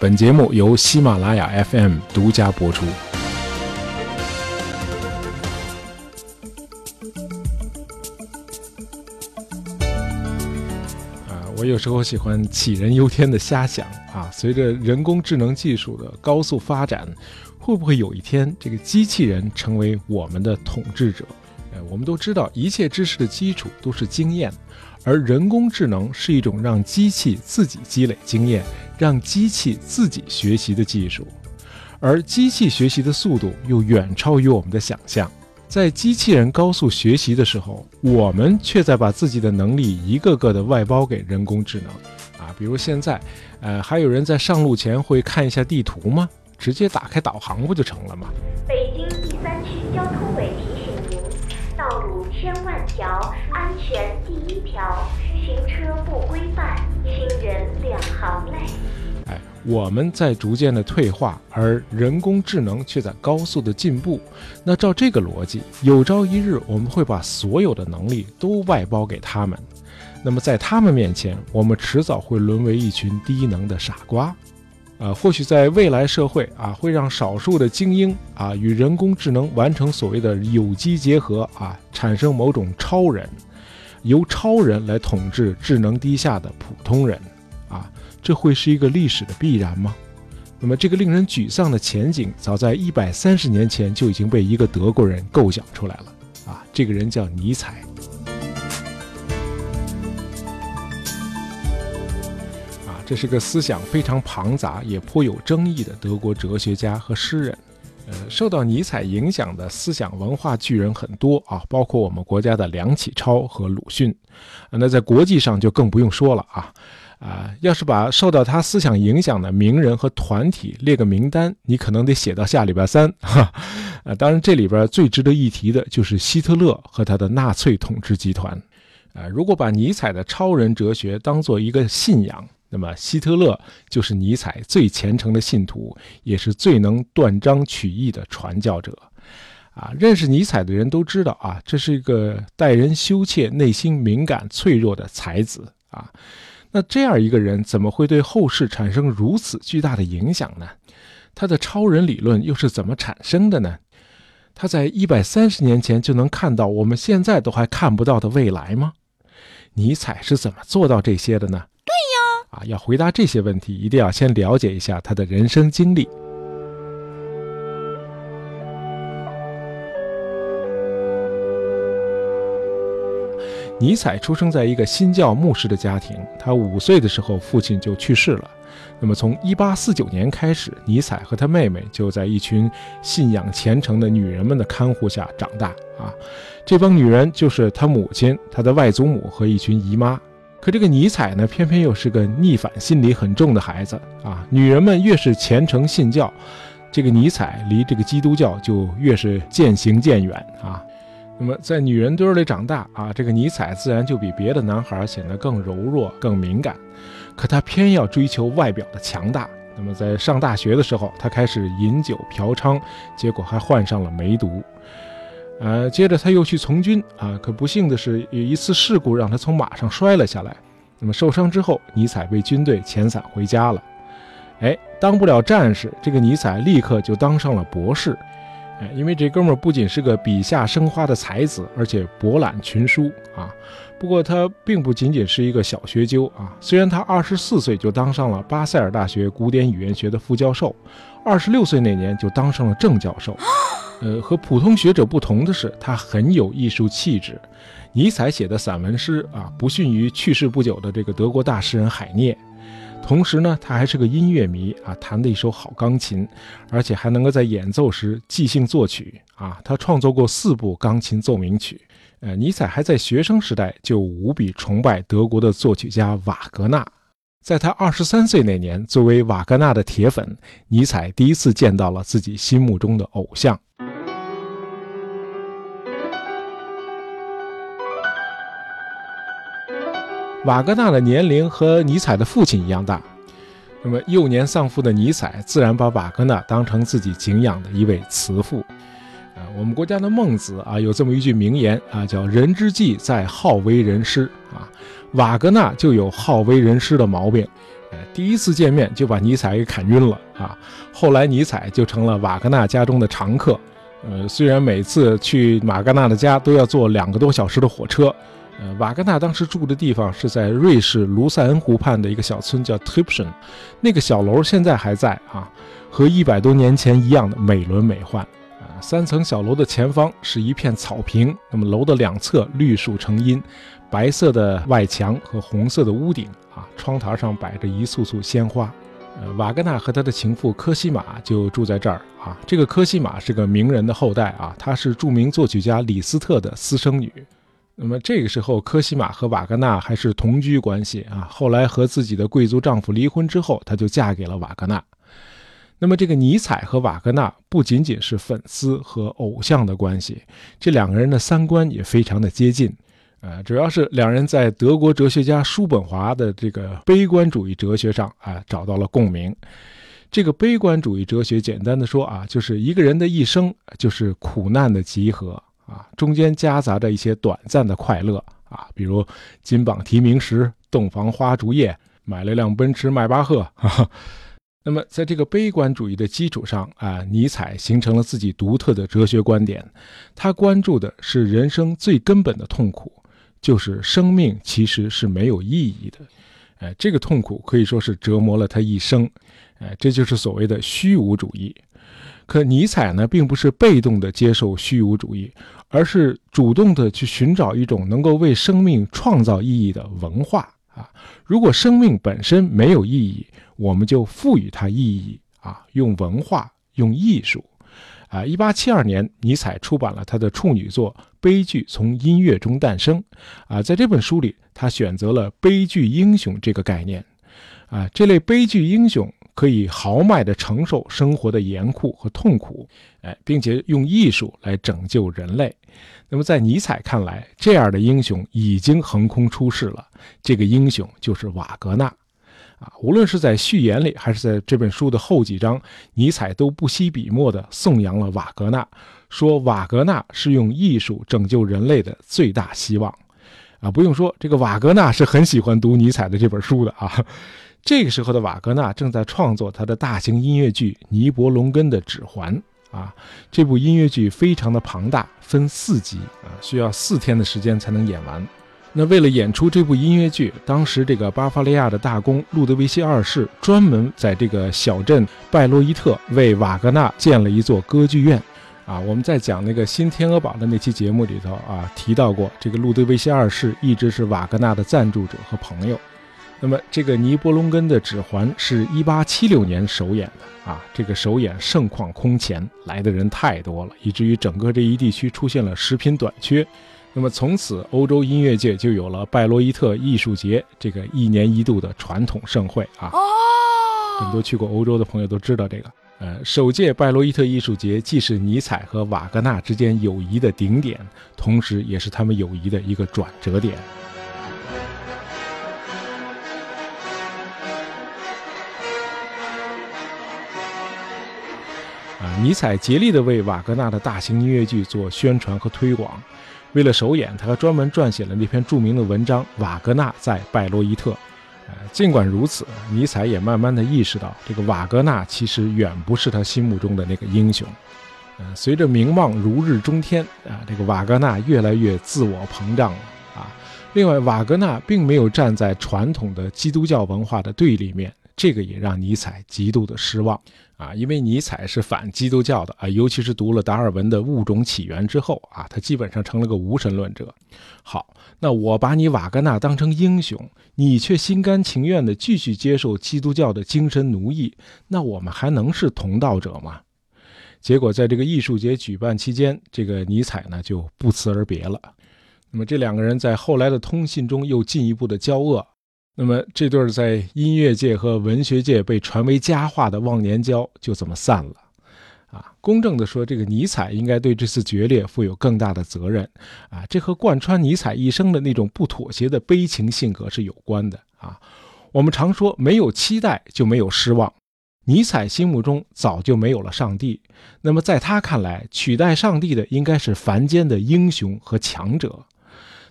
本节目由喜马拉雅 FM 独家播出。啊，我有时候喜欢杞人忧天的瞎想啊，随着人工智能技术的高速发展，会不会有一天这个机器人成为我们的统治者？呃，我们都知道，一切知识的基础都是经验，而人工智能是一种让机器自己积累经验、让机器自己学习的技术，而机器学习的速度又远超于我们的想象。在机器人高速学习的时候，我们却在把自己的能力一个个的外包给人工智能。啊，比如现在，呃，还有人在上路前会看一下地图吗？直接打开导航不就成了吗？北京第三区交通委提醒您：道路千万条，安全第一条，行车不规范，亲人两行泪。我们在逐渐的退化，而人工智能却在高速的进步。那照这个逻辑，有朝一日我们会把所有的能力都外包给他们。那么在他们面前，我们迟早会沦为一群低能的傻瓜。啊，或许在未来社会啊，会让少数的精英啊与人工智能完成所谓的有机结合啊，产生某种超人，由超人来统治智能低下的普通人。这会是一个历史的必然吗？那么这个令人沮丧的前景，早在一百三十年前就已经被一个德国人构想出来了。啊，这个人叫尼采。啊，这是个思想非常庞杂也颇有争议的德国哲学家和诗人。呃，受到尼采影响的思想文化巨人很多啊，包括我们国家的梁启超和鲁迅。那在国际上就更不用说了啊。啊，要是把受到他思想影响的名人和团体列个名单，你可能得写到下礼拜三。哈，呃，当然这里边最值得一提的就是希特勒和他的纳粹统治集团。啊，如果把尼采的超人哲学当做一个信仰，那么希特勒就是尼采最虔诚的信徒，也是最能断章取义的传教者。啊，认识尼采的人都知道啊，这是一个待人羞怯、内心敏感、脆弱的才子啊。那这样一个人怎么会对后世产生如此巨大的影响呢？他的超人理论又是怎么产生的呢？他在一百三十年前就能看到我们现在都还看不到的未来吗？尼采是怎么做到这些的呢？对呀，啊，要回答这些问题，一定要先了解一下他的人生经历。尼采出生在一个新教牧师的家庭，他五岁的时候父亲就去世了。那么从一八四九年开始，尼采和他妹妹就在一群信仰虔诚的女人们的看护下长大。啊，这帮女人就是他母亲、他的外祖母和一群姨妈。可这个尼采呢，偏偏又是个逆反心理很重的孩子。啊，女人们越是虔诚信教，这个尼采离这个基督教就越是渐行渐远。啊。那么，在女人堆里长大啊，这个尼采自然就比别的男孩显得更柔弱、更敏感。可他偏要追求外表的强大。那么，在上大学的时候，他开始饮酒嫖娼，结果还患上了梅毒。呃，接着他又去从军啊，可不幸的是，有一次事故让他从马上摔了下来。那么受伤之后，尼采被军队遣散回家了。哎，当不了战士，这个尼采立刻就当上了博士。哎，因为这哥们儿不仅是个笔下生花的才子，而且博览群书啊。不过他并不仅仅是一个小学究啊。虽然他二十四岁就当上了巴塞尔大学古典语言学的副教授，二十六岁那年就当上了正教授。呃，和普通学者不同的是，他很有艺术气质。尼采写的散文诗啊，不逊于去世不久的这个德国大诗人海涅。同时呢，他还是个音乐迷啊，弹的一手好钢琴，而且还能够在演奏时即兴作曲啊。他创作过四部钢琴奏鸣曲。呃，尼采还在学生时代就无比崇拜德国的作曲家瓦格纳。在他二十三岁那年，作为瓦格纳的铁粉，尼采第一次见到了自己心目中的偶像。瓦格纳的年龄和尼采的父亲一样大，那么幼年丧父的尼采自然把瓦格纳当成自己敬仰的一位慈父。啊，我们国家的孟子啊，有这么一句名言啊，叫“人之计在好为人师”啊。瓦格纳就有好为人师的毛病，哎，第一次见面就把尼采给砍晕了啊。后来尼采就成了瓦格纳家中的常客。呃，虽然每次去瓦格纳的家都要坐两个多小时的火车。呃，瓦格纳当时住的地方是在瑞士卢塞恩湖畔的一个小村，叫 t i p s h e n 那个小楼现在还在啊，和一百多年前一样的美轮美奂啊。三层小楼的前方是一片草坪，那么楼的两侧绿树成荫，白色的外墙和红色的屋顶啊，窗台上摆着一簇簇鲜花。呃，瓦格纳和他的情妇科西玛就住在这儿啊。这个科西玛是个名人的后代啊，她是著名作曲家李斯特的私生女。那么这个时候，科西玛和瓦格纳还是同居关系啊。后来和自己的贵族丈夫离婚之后，她就嫁给了瓦格纳。那么这个尼采和瓦格纳不仅仅是粉丝和偶像的关系，这两个人的三观也非常的接近。呃，主要是两人在德国哲学家叔本华的这个悲观主义哲学上啊找到了共鸣。这个悲观主义哲学，简单的说啊，就是一个人的一生就是苦难的集合。啊，中间夹杂着一些短暂的快乐啊，比如金榜题名时、洞房花烛夜、买了辆奔驰迈巴赫。那么，在这个悲观主义的基础上啊，尼采形成了自己独特的哲学观点。他关注的是人生最根本的痛苦，就是生命其实是没有意义的。哎，这个痛苦可以说是折磨了他一生。哎，这就是所谓的虚无主义。可尼采呢，并不是被动的接受虚无主义，而是主动的去寻找一种能够为生命创造意义的文化啊。如果生命本身没有意义，我们就赋予它意义啊，用文化，用艺术。啊，一八七二年，尼采出版了他的处女作《悲剧从音乐中诞生》啊，在这本书里，他选择了悲剧英雄这个概念啊，这类悲剧英雄。可以豪迈地承受生活的严酷和痛苦，哎，并且用艺术来拯救人类。那么，在尼采看来，这样的英雄已经横空出世了。这个英雄就是瓦格纳，啊，无论是在序言里，还是在这本书的后几章，尼采都不惜笔墨地颂扬了瓦格纳，说瓦格纳是用艺术拯救人类的最大希望。啊，不用说，这个瓦格纳是很喜欢读尼采的这本书的啊。这个时候的瓦格纳正在创作他的大型音乐剧《尼伯龙根的指环》啊，这部音乐剧非常的庞大，分四集啊，需要四天的时间才能演完。那为了演出这部音乐剧，当时这个巴伐利亚的大公路德维希二世专门在这个小镇拜洛伊特为瓦格纳建了一座歌剧院啊。我们在讲那个新天鹅堡的那期节目里头啊，提到过这个路德维希二世一直是瓦格纳的赞助者和朋友。那么，这个尼伯龙根的指环是一八七六年首演的啊，这个首演盛况空前，来的人太多了，以至于整个这一地区出现了食品短缺。那么，从此欧洲音乐界就有了拜洛伊特艺术节这个一年一度的传统盛会啊。哦，很多去过欧洲的朋友都知道这个。呃，首届拜洛伊特艺术节既是尼采和瓦格纳之间友谊的顶点，同时也是他们友谊的一个转折点。尼采竭力地为瓦格纳的大型音乐剧做宣传和推广。为了首演，他还专门撰写了那篇著名的文章《瓦格纳在拜洛伊特》。呃，尽管如此，尼采也慢慢地意识到，这个瓦格纳其实远不是他心目中的那个英雄。呃，随着名望如日中天，啊，这个瓦格纳越来越自我膨胀了。啊，另外，瓦格纳并没有站在传统的基督教文化的对立面。这个也让尼采极度的失望啊，因为尼采是反基督教的啊，尤其是读了达尔文的物种起源之后啊，他基本上成了个无神论者。好，那我把你瓦格纳当成英雄，你却心甘情愿地继续接受基督教的精神奴役，那我们还能是同道者吗？结果在这个艺术节举办期间，这个尼采呢就不辞而别了。那么这两个人在后来的通信中又进一步的交恶。那么这对在音乐界和文学界被传为佳话的忘年交就这么散了，啊，公正地说，这个尼采应该对这次决裂负有更大的责任，啊，这和贯穿尼采一生的那种不妥协的悲情性格是有关的，啊，我们常说没有期待就没有失望，尼采心目中早就没有了上帝，那么在他看来，取代上帝的应该是凡间的英雄和强者。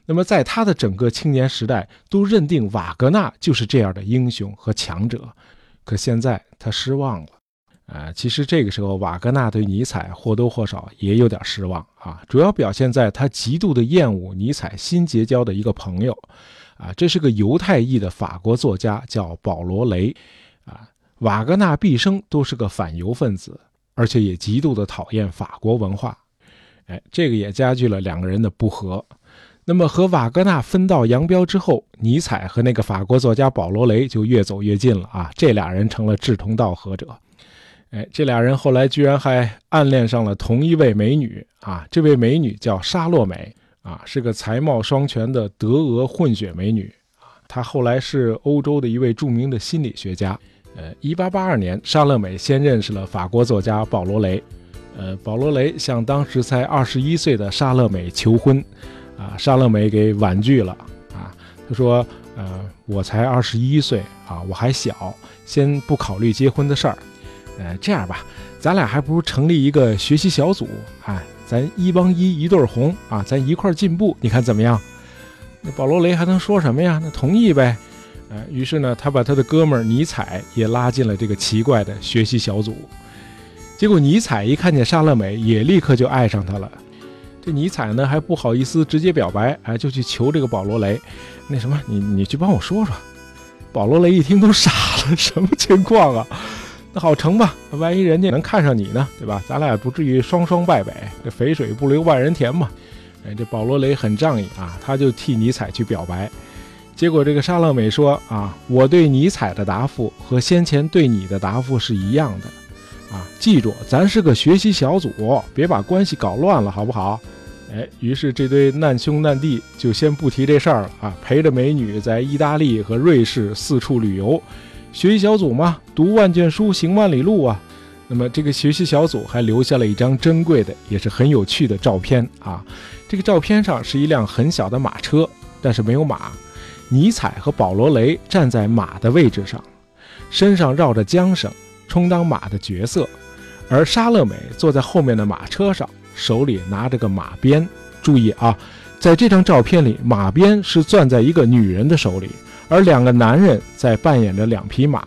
那么在他的整个青年时代，都认定瓦格纳就是这样的英雄和强者。可现在他失望了。啊，其实这个时候，瓦格纳对尼采或多或少也有点失望啊，主要表现在他极度的厌恶尼采新结交的一个朋友，啊，这是个犹太裔的法国作家，叫保罗雷，啊，瓦格纳毕生都是个反犹分子，而且也极度的讨厌法国文化，哎，这个也加剧了两个人的不和。那么和瓦格纳分道扬镳之后，尼采和那个法国作家保罗雷就越走越近了啊，这俩人成了志同道合者。哎，这俩人后来居然还暗恋上了同一位美女啊！这位美女叫沙洛美啊，是个才貌双全的德俄混血美女啊。她后来是欧洲的一位著名的心理学家。呃，一八八二年，沙洛美先认识了法国作家保罗雷。呃，保罗雷向当时才二十一岁的沙洛美求婚，啊，沙乐美给婉拒了啊。他说：“呃，我才二十一岁啊，我还小，先不考虑结婚的事儿。”呃，这样吧，咱俩还不如成立一个学习小组，哎，咱一帮一，一对红啊，咱一块进步，你看怎么样？那保罗雷还能说什么呀？那同意呗。呃，于是呢，他把他的哥们尼采也拉进了这个奇怪的学习小组。结果尼采一看见莎乐美，也立刻就爱上她了。这尼采呢，还不好意思直接表白，哎，就去求这个保罗雷，那什么，你你去帮我说说。保罗雷一听都傻了，什么情况啊？那好成吧，万一人家能看上你呢，对吧？咱俩也不至于双双败北，这肥水不流外人田嘛。哎，这保罗雷很仗义啊，他就替尼采去表白。结果这个沙乐美说啊，我对尼采的答复和先前对你的答复是一样的，啊，记住，咱是个学习小组，别把关系搞乱了，好不好？哎，于是这对难兄难弟就先不提这事儿了啊，陪着美女在意大利和瑞士四处旅游。学习小组嘛，读万卷书，行万里路啊。那么这个学习小组还留下了一张珍贵的，也是很有趣的照片啊。这个照片上是一辆很小的马车，但是没有马。尼采和保罗雷站在马的位置上，身上绕着缰绳，充当马的角色。而沙乐美坐在后面的马车上，手里拿着个马鞭。注意啊，在这张照片里，马鞭是攥在一个女人的手里。而两个男人在扮演着两匹马，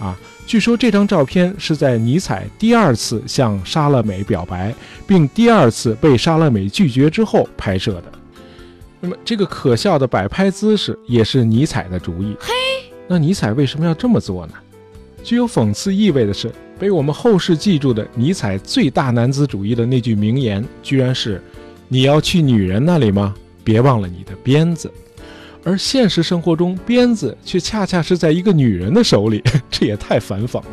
啊，据说这张照片是在尼采第二次向莎乐美表白，并第二次被莎乐美拒绝之后拍摄的。那么，这个可笑的摆拍姿势也是尼采的主意。嘿，那尼采为什么要这么做呢？具有讽刺意味的是，被我们后世记住的尼采最大男子主义的那句名言，居然是：“你要去女人那里吗？别忘了你的鞭子。”而现实生活中，鞭子却恰恰是在一个女人的手里，这也太反讽了。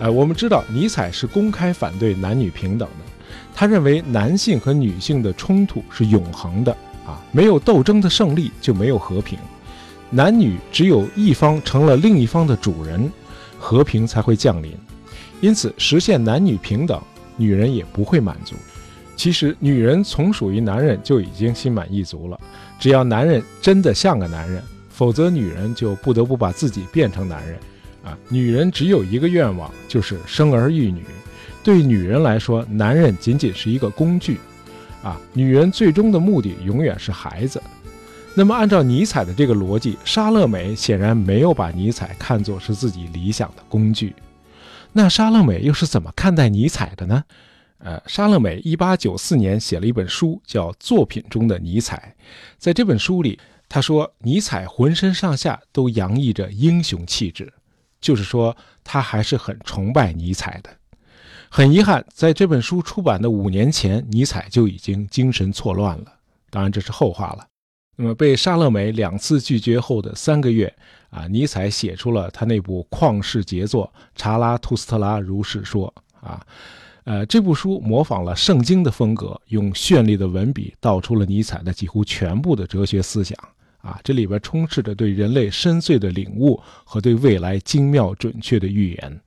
哎，我们知道尼采是公开反对男女平等的，他认为男性和女性的冲突是永恒的啊，没有斗争的胜利就没有和平，男女只有一方成了另一方的主人，和平才会降临。因此，实现男女平等。女人也不会满足。其实，女人从属于男人就已经心满意足了。只要男人真的像个男人，否则女人就不得不把自己变成男人。啊，女人只有一个愿望，就是生儿育女。对女人来说，男人仅仅是一个工具。啊，女人最终的目的永远是孩子。那么，按照尼采的这个逻辑，莎乐美显然没有把尼采看作是自己理想的工具。那莎乐美又是怎么看待尼采的呢？呃，莎乐美一八九四年写了一本书，叫《作品中的尼采》。在这本书里，他说尼采浑身上下都洋溢着英雄气质，就是说他还是很崇拜尼采的。很遗憾，在这本书出版的五年前，尼采就已经精神错乱了。当然，这是后话了。那么，被莎乐美两次拒绝后的三个月。啊，尼采写出了他那部旷世杰作《查拉图斯特拉如是说》啊，呃，这部书模仿了圣经的风格，用绚丽的文笔道出了尼采的几乎全部的哲学思想啊，这里边充斥着对人类深邃的领悟和对未来精妙准确的预言。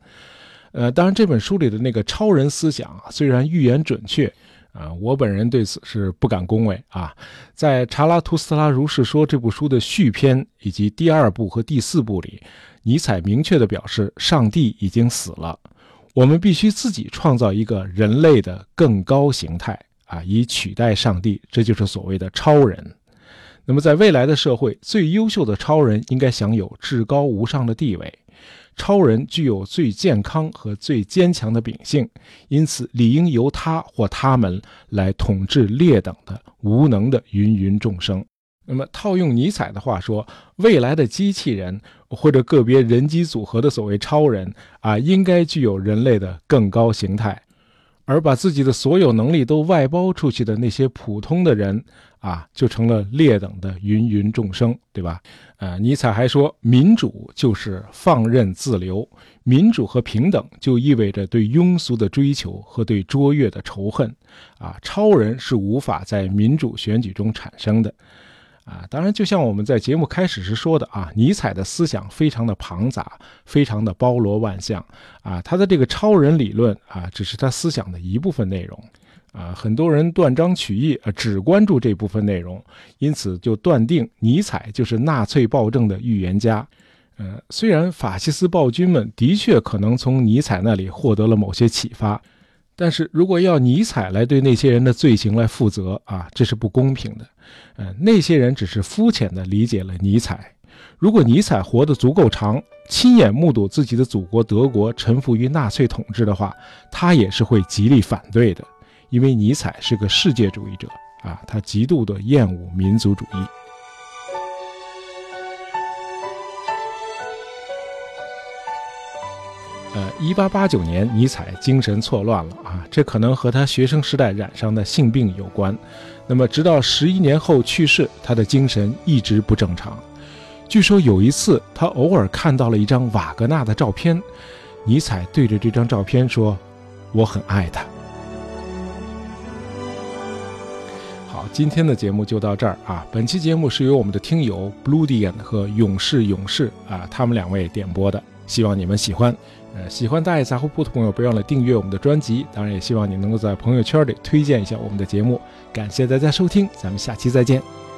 呃，当然，这本书里的那个超人思想啊虽然预言准确啊，我本人对此是不敢恭维啊。在《查拉图斯特拉如是说》这部书的续篇以及第二部和第四部里，尼采明确地表示，上帝已经死了，我们必须自己创造一个人类的更高形态啊，以取代上帝，这就是所谓的超人。那么，在未来的社会，最优秀的超人应该享有至高无上的地位。超人具有最健康和最坚强的秉性，因此理应由他或他们来统治劣等的、无能的芸芸众生。那么，套用尼采的话说，未来的机器人或者个别人机组合的所谓超人啊，应该具有人类的更高形态。而把自己的所有能力都外包出去的那些普通的人啊，就成了劣等的芸芸众生，对吧？呃，尼采还说，民主就是放任自流，民主和平等就意味着对庸俗的追求和对卓越的仇恨，啊，超人是无法在民主选举中产生的。啊，当然，就像我们在节目开始时说的啊，尼采的思想非常的庞杂，非常的包罗万象啊。他的这个超人理论啊，只是他思想的一部分内容啊。很多人断章取义啊，只关注这部分内容，因此就断定尼采就是纳粹暴政的预言家。呃，虽然法西斯暴君们的确可能从尼采那里获得了某些启发。但是如果要尼采来对那些人的罪行来负责啊，这是不公平的。嗯，那些人只是肤浅地理解了尼采。如果尼采活得足够长，亲眼目睹自己的祖国德国臣服于纳粹统治的话，他也是会极力反对的，因为尼采是个世界主义者啊，他极度的厌恶民族主义。呃，一八八九年，尼采精神错乱了啊，这可能和他学生时代染上的性病有关。那么，直到十一年后去世，他的精神一直不正常。据说有一次，他偶尔看到了一张瓦格纳的照片，尼采对着这张照片说：“我很爱他。”好，今天的节目就到这儿啊。本期节目是由我们的听友 Bludian 和勇士勇士啊，他们两位点播的，希望你们喜欢。呃，喜欢大爷杂货铺的朋友，别忘了订阅我们的专辑。当然，也希望你能够在朋友圈里推荐一下我们的节目。感谢大家收听，咱们下期再见。